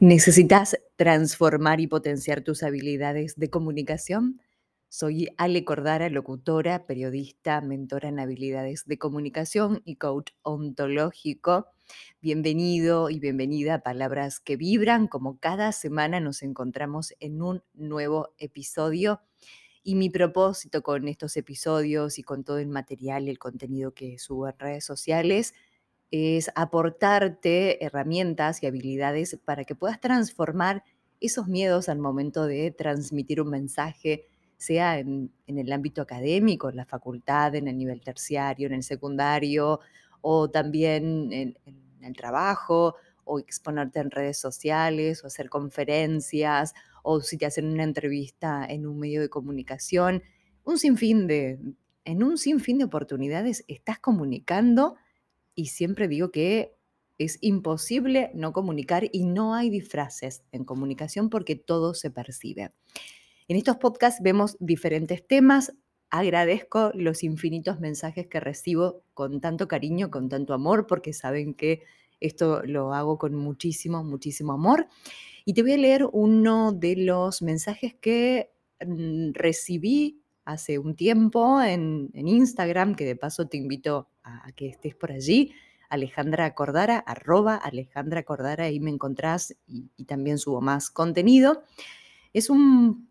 ¿Necesitas transformar y potenciar tus habilidades de comunicación? Soy Ale Cordara, locutora, periodista, mentora en habilidades de comunicación y coach ontológico. Bienvenido y bienvenida a Palabras que Vibran. Como cada semana nos encontramos en un nuevo episodio. Y mi propósito con estos episodios y con todo el material y el contenido que subo en redes sociales es aportarte herramientas y habilidades para que puedas transformar esos miedos al momento de transmitir un mensaje, sea en, el ámbito académico, en la facultad, en el nivel terciario, en el secundario, o también en, en el trabajo, o exponerte en redes sociales, o hacer conferencias, o si te hacen una entrevista en un medio de comunicación. Un sinfín de, en un sinfín de oportunidades estás comunicando y siempre digo que es imposible no comunicar y no hay disfraces en comunicación porque todo se percibe. En estos podcasts vemos diferentes temas. Agradezco los infinitos mensajes que recibo con tanto cariño, con tanto amor, porque saben que esto lo hago con muchísimo, muchísimo amor. Y te voy a leer uno de los mensajes que mm, recibí hace un tiempo en, Instagram, que de paso te invito que estés por allí, Alejandra Cordara, arroba Alejandra Cordara, ahí me encontrás y, también subo más contenido. Es un,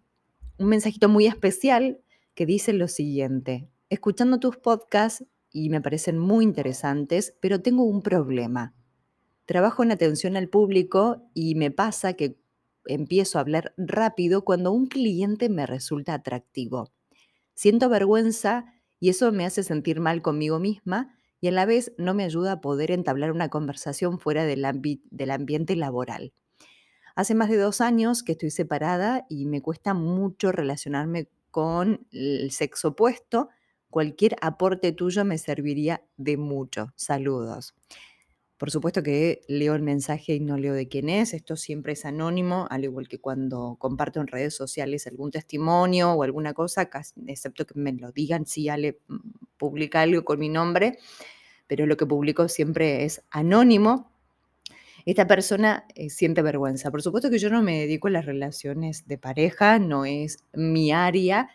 un mensajito muy especial que dice lo siguiente, escuchando tus podcasts y me parecen muy interesantes, pero tengo un problema. Trabajo en atención al público y me pasa que empiezo a hablar rápido cuando un cliente me resulta atractivo. Siento vergüenza y eso me hace sentir mal conmigo misma y a la vez no me ayuda a poder entablar una conversación fuera del, ambiente laboral. Hace más de dos años que estoy separada y me cuesta mucho relacionarme con el sexo opuesto. Cualquier aporte tuyo me serviría de mucho. Saludos. Por supuesto que leo el mensaje y no leo de quién es, esto siempre es anónimo, al igual que cuando comparto en redes sociales algún testimonio o alguna cosa, excepto que me lo digan si Ale mm, publica algo con mi nombre, pero lo que publico siempre es anónimo. Esta persona eh, siente vergüenza. Por supuesto que yo no me dedico a las relaciones de pareja, no es mi área,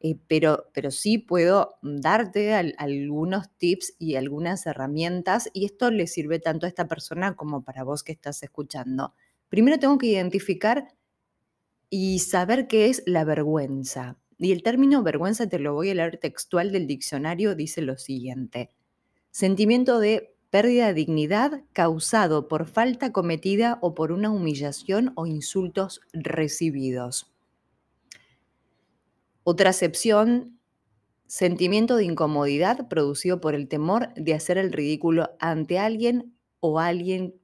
eh, pero, pero sí puedo darte algunos tips y algunas herramientas y esto le sirve tanto a esta persona como para vos que estás escuchando. Primero tengo que identificar y saber qué es la vergüenza. Y el término vergüenza te lo voy a leer textual del diccionario, dice lo siguiente. Sentimiento de pérdida de dignidad causado por falta cometida o por una humillación o insultos recibidos. Otra acepción, sentimiento de incomodidad producido por el temor de hacer el ridículo ante alguien o alguien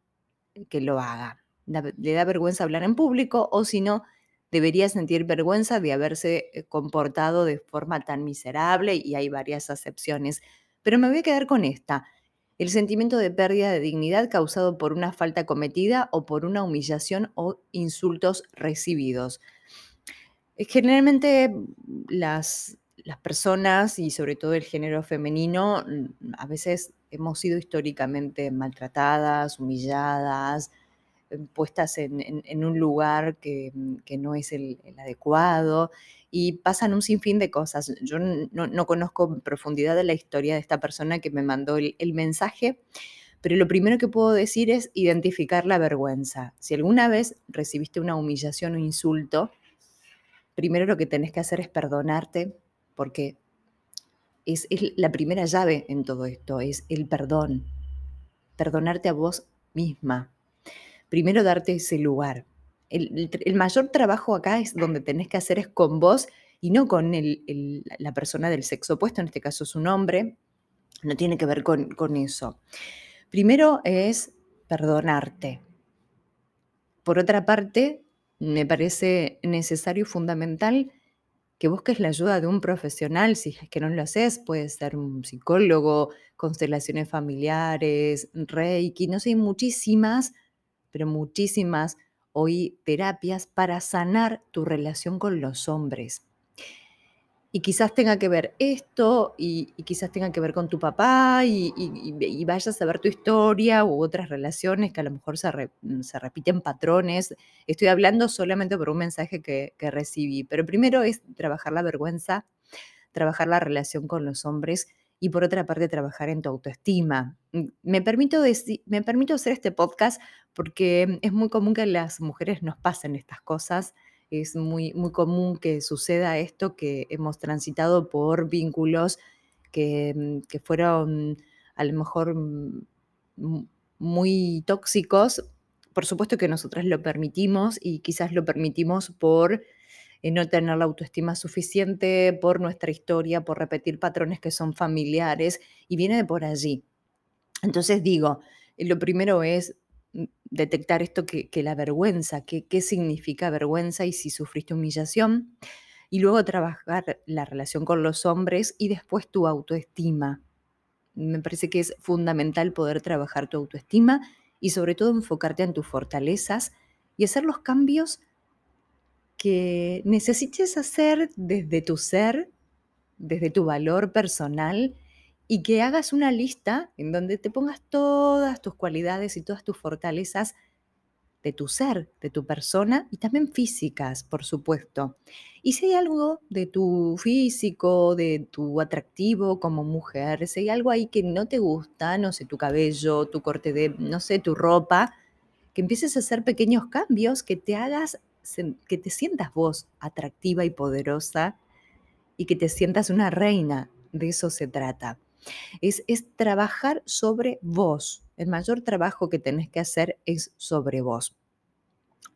que lo haga. Le da vergüenza hablar en público o si no, debería sentir vergüenza de haberse eh, comportado de forma tan miserable y hay varias acepciones. Pero me voy a quedar con esta. El sentimiento de pérdida de dignidad causado por una falta cometida o por una humillación o insultos recibidos. Eh, generalmente las, las personas y sobre todo el género femenino a veces hemos sido históricamente maltratadas, humilladas, eh, puestas en, un lugar que, mm, no es el, adecuado y pasan un sinfín de cosas. Yo no, conozco en profundidad de la historia de esta persona que me mandó el mensaje, pero lo primero que puedo decir es identificar la vergüenza. Si alguna vez recibiste una humillación o insulto, primero lo que tenés que hacer es perdonarte, porque es, la primera llave en todo esto, es el perdón. Perdonarte a vos misma. Primero darte ese lugar. El, mayor trabajo acá es donde tenés que hacer es con vos y no con la persona del sexo opuesto, en este caso es un hombre, no tiene que ver con, con eso. Primero es perdonarte. Por otra parte, me parece necesario y fundamental que busques la ayuda de un profesional, si es que no lo haces, puede ser un psicólogo, constelaciones familiares, reiki, no sé, muchísimas, pero muchísimas hoy terapias para sanar tu relación con los hombres. Y quizás tenga que ver esto y, quizás tenga que ver con tu papá y, vayas a ver tu historia u otras relaciones que a lo mejor se, repiten patrones. Estoy hablando solamente por un mensaje que, recibí, pero primero es trabajar la vergüenza, trabajar la relación con los hombres y por otra parte trabajar en tu autoestima. Mm, me permito, me permito hacer este podcast porque es muy común que las mujeres nos pasen estas cosas es muy, muy común que suceda esto, que hemos transitado por vínculos que, mm, que fueron a lo mejor mm, muy tóxicos. Por supuesto que nosotras lo permitimos y quizás lo permitimos por eh, no tener la autoestima suficiente, por nuestra historia, por repetir patrones que son familiares y viene de por allí. Entonces digo, lo primero es detectar esto que, la vergüenza, qué significa vergüenza y si sufriste humillación, y luego trabajar la relación con los hombres y después tu autoestima. Me parece que es fundamental poder trabajar tu autoestima y sobre todo enfocarte en tus fortalezas y hacer los cambios que necesites hacer desde tu ser, desde tu valor personal y que hagas una lista en donde te pongas todas tus cualidades y todas tus fortalezas de tu ser, de tu persona y también físicas, por supuesto. Y si hay algo de tu físico, de tu atractivo como mujer, si hay algo ahí que no te gusta, no sé, tu cabello, tu corte de, no sé, tu ropa, que empieces a hacer pequeños cambios que te hagas, que te sientas vos atractiva y poderosa y que te sientas una reina. De eso se trata. Es, trabajar sobre vos. El mayor trabajo que tenés que hacer es sobre vos.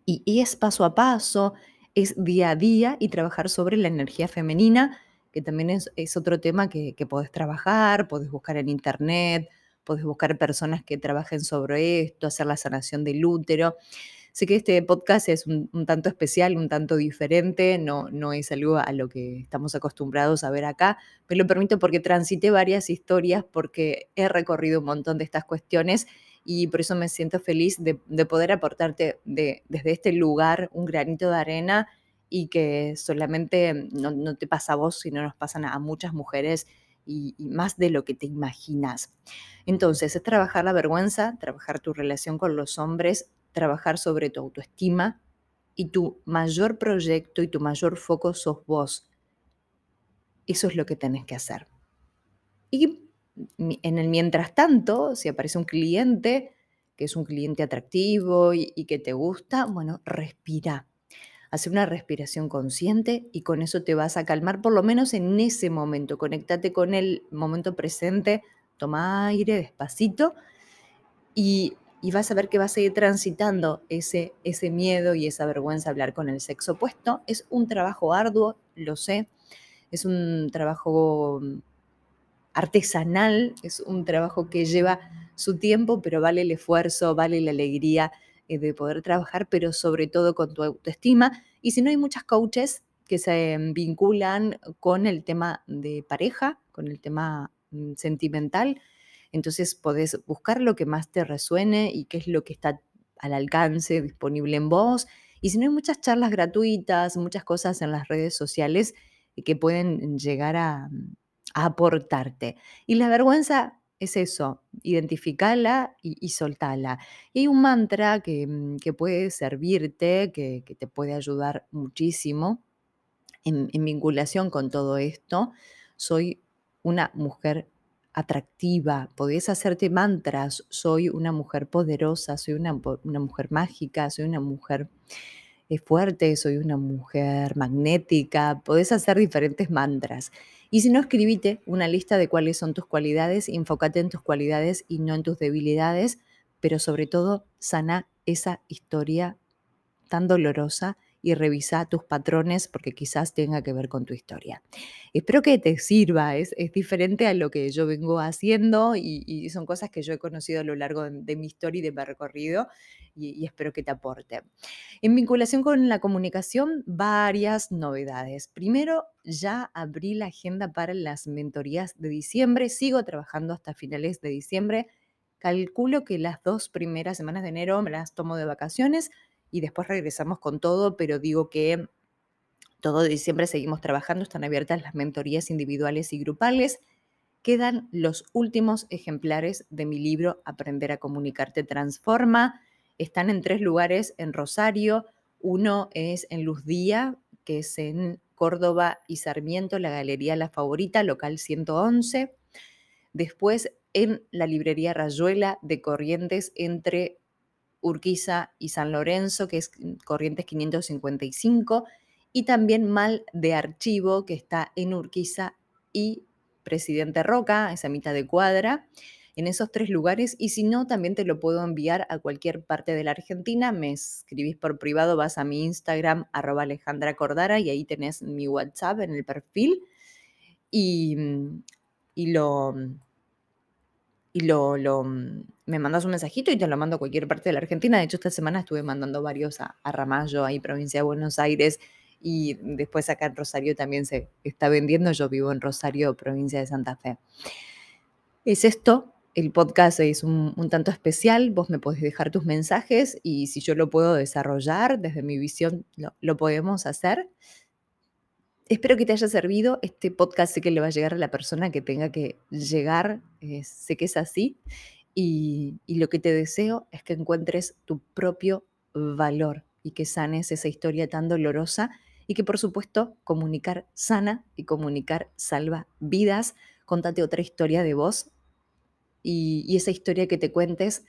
Y, es paso a paso, es día a día y trabajar sobre la energía femenina, que también es, otro tema que, que podés trabajar, podés buscar en internet, podés buscar personas que trabajen sobre esto, hacer la sanación del útero. Sé que este podcast es un, tanto especial, un tanto diferente, no, no es algo a lo que estamos acostumbrados a ver acá, me lo permito porque transité varias historias, porque he recorrido un montón de estas cuestiones y por eso me siento feliz de, poder aportarte desde este lugar un granito de arena y que solamente no, te pasa a vos, sino nos pasan a, muchas mujeres y, y, más de lo que te imaginas. Entonces, es trabajar la vergüenza, trabajar tu relación con los hombres, trabajar sobre tu autoestima y tu mayor proyecto y tu mayor foco sos vos. Eso es lo que tenés que hacer. Y en el mientras tanto, si aparece un cliente que es un cliente atractivo y, que te gusta, bueno, respira. Hace una respiración consciente y con eso te vas a calmar, por lo menos en ese momento. Conéctate con el momento presente, toma aire despacito y y vas a ver que vas a ir transitando ese, ese miedo y esa vergüenza hablar con el sexo opuesto. Es un trabajo arduo, lo sé, es un trabajo mm, artesanal, es un trabajo que lleva su tiempo, pero vale el esfuerzo, vale la alegría eh, de poder trabajar, pero sobre todo con tu autoestima. Y si no hay muchas coaches que se vinculan con el tema de pareja, con el tema mm, sentimental, entonces podés buscar lo que más te resuene y qué es lo que está al alcance, disponible en vos. Y si no hay muchas charlas gratuitas, muchas cosas en las redes sociales que pueden llegar a, aportarte. Y la vergüenza es eso, identificarla y, soltarla. Y hay un mantra que, mm, puede servirte, que, te puede ayudar muchísimo en, en vinculación con todo esto. Soy una mujer atractiva, podés hacerte mantras, soy una mujer poderosa, soy una, mujer mágica, soy una mujer eh, fuerte, soy una mujer magnética, podés hacer diferentes mantras. Y si no, escribite una lista de cuáles son tus cualidades, enfócate en tus cualidades y no en tus debilidades, pero sobre todo sana esa historia tan dolorosa y revisa tus patrones porque quizás tenga que ver con tu historia. Espero que te sirva, es, es diferente a lo que yo vengo haciendo y, son cosas que yo he conocido a lo largo de, mi historia y de mi recorrido y, espero que te aporte. En vinculación con la comunicación, varias novedades. Primero, ya abrí la agenda para las mentorías de diciembre, sigo trabajando hasta finales de diciembre. Calculo que las dos primeras semanas de enero me las tomo de vacaciones y después regresamos con todo, pero digo que Todo diciembre seguimos trabajando, están abiertas las mentorías individuales y grupales. Quedan los últimos ejemplares de mi libro Aprender a comunicarte transforma. Están en tres lugares en Rosario. Uno es en Luz Día, que es en Córdoba y Sarmiento, la Galería La Favorita, local 111. Después en la librería Rayuela de Corrientes entre Urquiza y San Lorenzo, que es Corrientes 555. Y también Mal de Archivo, que está en Urquiza y Presidente Roca, esa mitad de cuadra, en esos tres lugares. Y si no, también te lo puedo enviar a cualquier parte de la Argentina. Me escribís por privado, vas a mi Instagram, arroba Alejandra Cordara, y ahí tenés mi WhatsApp en el perfil. Y, y lo. Y lo, lo, me mandas un mensajito y te lo mando a cualquier parte de la Argentina. De hecho, esta semana estuve mandando varios a, Ramallo, ahí provincia de Buenos Aires, y después acá en Rosario también se está vendiendo. Yo vivo en Rosario, provincia de Santa Fe. Es esto, el podcast es un, tanto especial, vos me podés dejar tus mensajes y si yo lo puedo desarrollar desde mi visión, lo, podemos hacer. Espero que te haya servido. Este podcast sé que le va a llegar a la persona que tenga que llegar, eh, sé que es así. y lo que te deseo es que encuentres tu propio valor y que sanes esa historia tan dolorosa y que por supuesto comunicar sana y comunicar salva vidas. Contate otra historia de vos y, esa historia que te cuentes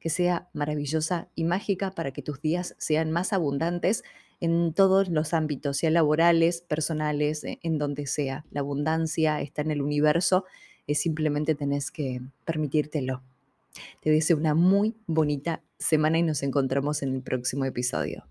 que sea maravillosa y mágica para que tus días sean más abundantes en todos los ámbitos, sea laborales, personales, e, en donde sea. La abundancia está en el universo, es simplemente tenés que permitírtelo. Te deseo una muy bonita semana y nos encontramos en el próximo episodio.